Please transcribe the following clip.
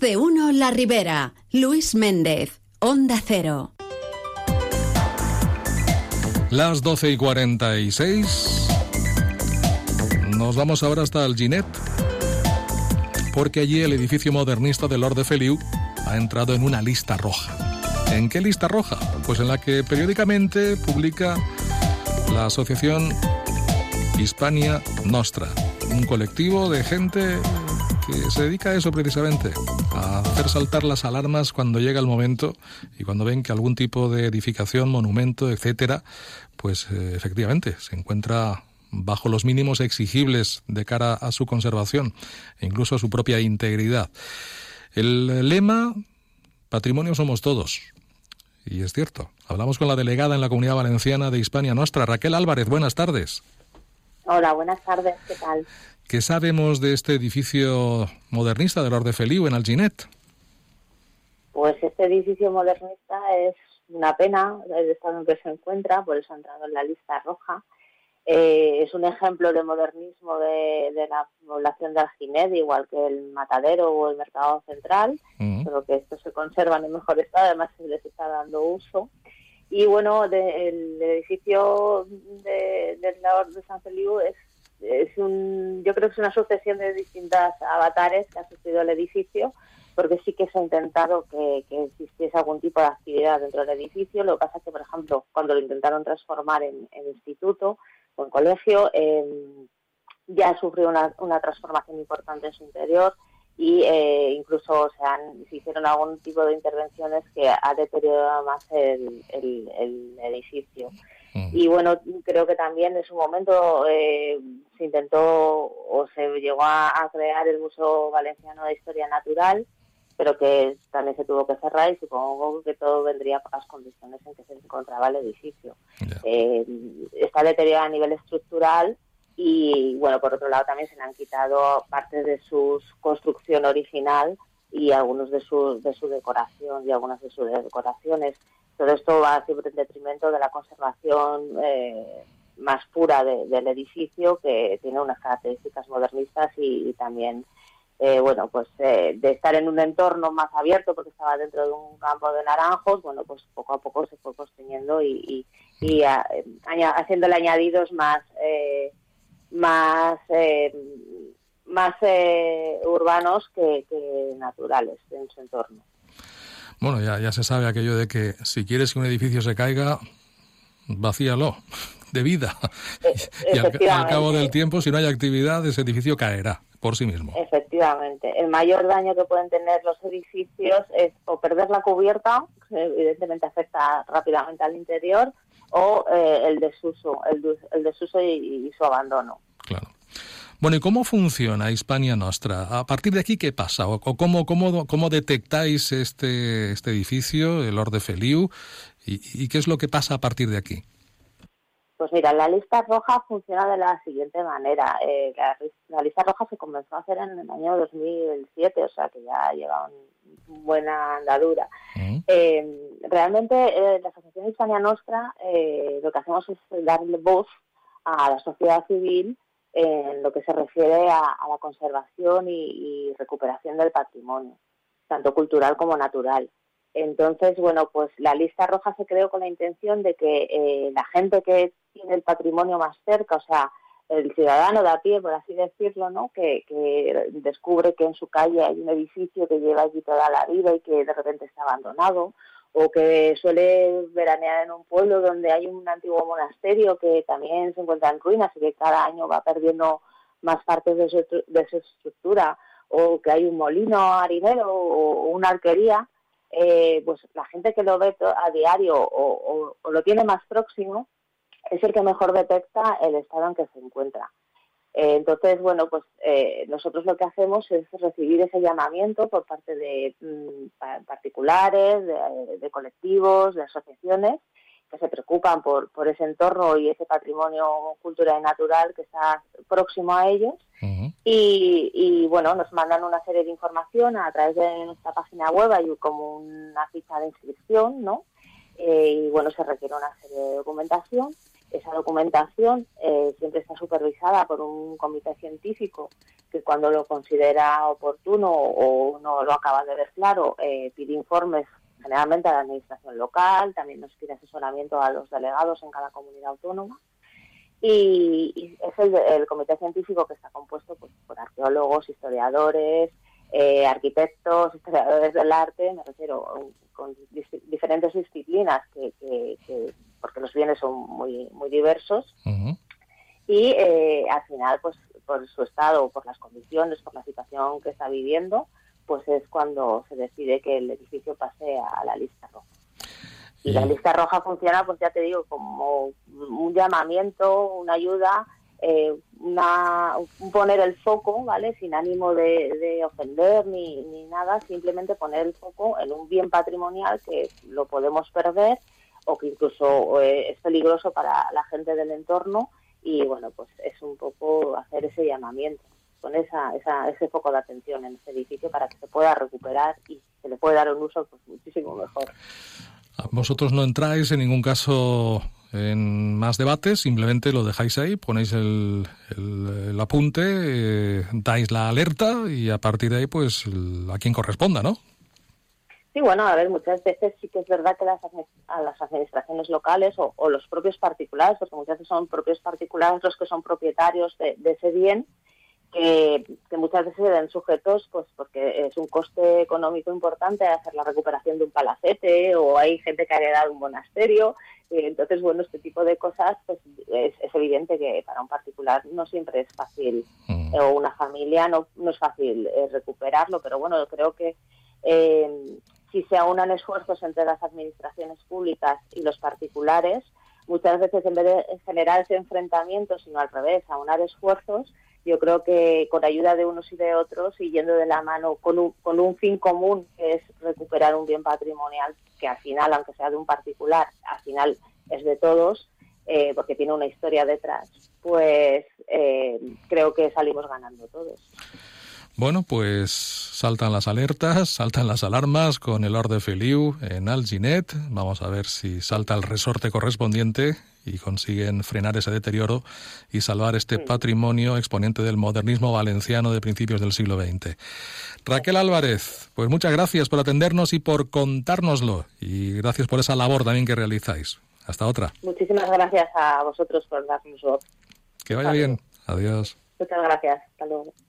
De uno La Ribera. Luis Méndez, Onda Cero. Las 12 y 46. Nos vamos ahora hasta el Ginet, porque allí el edificio modernista de Lord de Feliu ha entrado en una lista roja. ¿En qué lista roja? Pues en la que periódicamente publica la asociación Hispania Nostra, un colectivo de gente que se dedica a eso precisamente, a hacer saltar las alarmas cuando llega el momento y cuando ven que algún tipo de edificación, monumento, etcétera, pues eh, efectivamente se encuentra bajo los mínimos exigibles de cara a su conservación e incluso a su propia integridad. El lema Patrimonio somos todos. Y es cierto. Hablamos con la delegada en la Comunidad Valenciana de Hispania Nostra, Raquel Álvarez. Buenas tardes. Hola, buenas tardes. ¿Qué tal? ¿Qué sabemos de este edificio modernista del Orde Feliu en Alginet? Pues este edificio modernista es una pena el estado en que se encuentra, por eso ha entrado en la lista roja. Eh, es un ejemplo de modernismo de, la población de Alginet, igual que el Matadero o el Mercado Central, pero que estos se conservan en mejor estado, además se les está dando uso. Y bueno, el edificio de, del de San Feliu es, es un, yo creo que es una sucesión de distintas avatares que ha sufrido el edificio, porque sí que se ha intentado que, existiese algún tipo de actividad dentro del edificio. Lo que pasa es que, por ejemplo, cuando lo intentaron transformar en, instituto o en colegio, em, ya sufrió una, una, transformación importante en su interior y eh, incluso se, han, se hicieron algún tipo de intervenciones que ha deteriorado más el, el, edificio. Mm. Y bueno, creo que también en su momento eh, se intentó o se llegó a, crear el Museo Valenciano de Historia Natural, pero que también se tuvo que cerrar y supongo que todo vendría por las condiciones en que se encontraba el edificio. Eh, está deteriorado a nivel estructural y bueno, por otro lado también se le han quitado parte de su construcción original y algunos de su, de su decoración y algunas de sus decoraciones. Todo esto va siempre en detrimento de la conservación eh, más pura del edificio que tiene unas características modernistas y también eh, bueno, pues eh, de estar en un entorno más abierto porque estaba dentro de un campo de naranjos, bueno, pues poco a poco se fue construyendo y, y, haciéndole añadidos más, eh, más, más urbanos que, naturales en su entorno. Bueno, ya, ya se sabe aquello de que si quieres que un edificio se caiga, vacíalo de vida. y al, cabo del tiempo, si no hay actividad, ese edificio caerá por sí mismo. Efectivamente. El mayor daño que pueden tener los edificios es o perder la cubierta, que evidentemente afecta rápidamente al interior, o eh, el desuso, el, desuso y, su abandono. Claro. Bueno, ¿y cómo funciona Hispania Nostra? A partir de aquí, ¿qué pasa? ¿O cómo, cómo, cómo detectáis este, este edificio, el Orde Feliu, y qué es lo que pasa a partir de aquí? Pues mira, la lista roja funciona de la siguiente manera. Eh, la, lista roja se comenzó a hacer en el año 2007, o sea que ya lleva una buena andadura. Eh, realmente eh, la Asociación Hispania Nostra lo que hacemos es darle voz a la sociedad civil en lo que se refiere a, la conservación y recuperación del patrimonio, tanto cultural como natural. Entonces, bueno, pues la lista roja se creó con la intención de que eh, la gente que tiene el patrimonio más cerca, o sea, el ciudadano de pie, por así decirlo, ¿no? Que, descubre que en su calle hay un edificio que lleva allí toda la vida y que de repente está abandonado, o que suele veranear en un pueblo donde hay un antiguo monasterio que también se encuentra en ruinas y que cada año va perdiendo más partes de su, de su estructura, o que hay un molino harinero o una arquería, eh, pues la gente que lo ve a diario o, lo tiene más próximo es el que mejor detecta el estado en que se encuentra. Eh, entonces, bueno, pues eh, nosotros lo que hacemos es recibir ese llamamiento por parte de mm, particulares, de, colectivos, de asociaciones que se preocupan por, por ese entorno y ese patrimonio cultural y natural que está próximo a ellos. y, bueno, nos mandan una serie de información a través de nuestra página web, hay como una ficha de inscripción, ¿no? Eh, y bueno, se requiere una serie de documentación. Esa documentación eh, siempre está supervisada por un comité científico que cuando lo considera oportuno o no lo acaba de ver claro, eh, pide informes generalmente a la administración local, también nos pide asesoramiento a los delegados en cada comunidad autónoma. Y, es el, comité científico que está compuesto pues, por arqueólogos, historiadores, eh, arquitectos, historiadores del arte, me refiero con diferentes disciplinas, que, porque los bienes son muy, muy diversos. Y eh, al final, pues por su estado, por las condiciones, por la situación que está viviendo, pues es cuando se decide que el edificio pase a la lista roja. Y la lista roja funciona, pues ya te digo, como un llamamiento, una ayuda, eh, una, poner el foco, ¿vale? Sin ánimo de, ofender ni, ni, nada, simplemente poner el foco en un bien patrimonial que lo podemos perder o que incluso eh, es peligroso para la gente del entorno y bueno, pues es un poco hacer ese llamamiento con esa, esa, ese foco de atención en este edificio para que se pueda recuperar y se le pueda dar un uso pues, muchísimo mejor. Vosotros no entráis en ningún caso en más debates, simplemente lo dejáis ahí, ponéis el, el, apunte, eh, dais la alerta y a partir de ahí, pues a quien corresponda, ¿no? Sí, bueno, a ver, muchas veces sí que es verdad que las, a las administraciones locales o, los propios particulares, porque muchas veces son propios particulares los que son propietarios de ese bien, que, muchas veces se ven sujetos pues porque es un coste económico importante hacer la recuperación de un palacete o hay gente que ha heredado un monasterio entonces bueno este tipo de cosas pues es, evidente que para un particular no siempre es fácil mm. o una familia no, no es fácil eh, recuperarlo pero bueno creo que eh, si se aunan esfuerzos entre las administraciones públicas y los particulares muchas veces en vez de generar ese enfrentamiento sino al revés aunar esfuerzos yo creo que con ayuda de unos y de otros y yendo de la mano con un, con un fin común que es recuperar un bien patrimonial que al final, aunque sea de un particular, al final es de todos, eh, porque tiene una historia detrás, pues eh, creo que salimos ganando todos. Bueno, pues saltan las alertas, saltan las alarmas con el Orde Feliu en Alginet. Vamos a ver si salta el resorte correspondiente y consiguen frenar ese deterioro y salvar este patrimonio exponente del modernismo valenciano de principios del siglo XX. Raquel Álvarez, pues muchas gracias por atendernos y por contárnoslo y gracias por esa labor también que realizáis. Hasta otra. Muchísimas gracias a vosotros por darnos voz. Que vaya bien. Adiós. Muchas gracias. Hasta luego.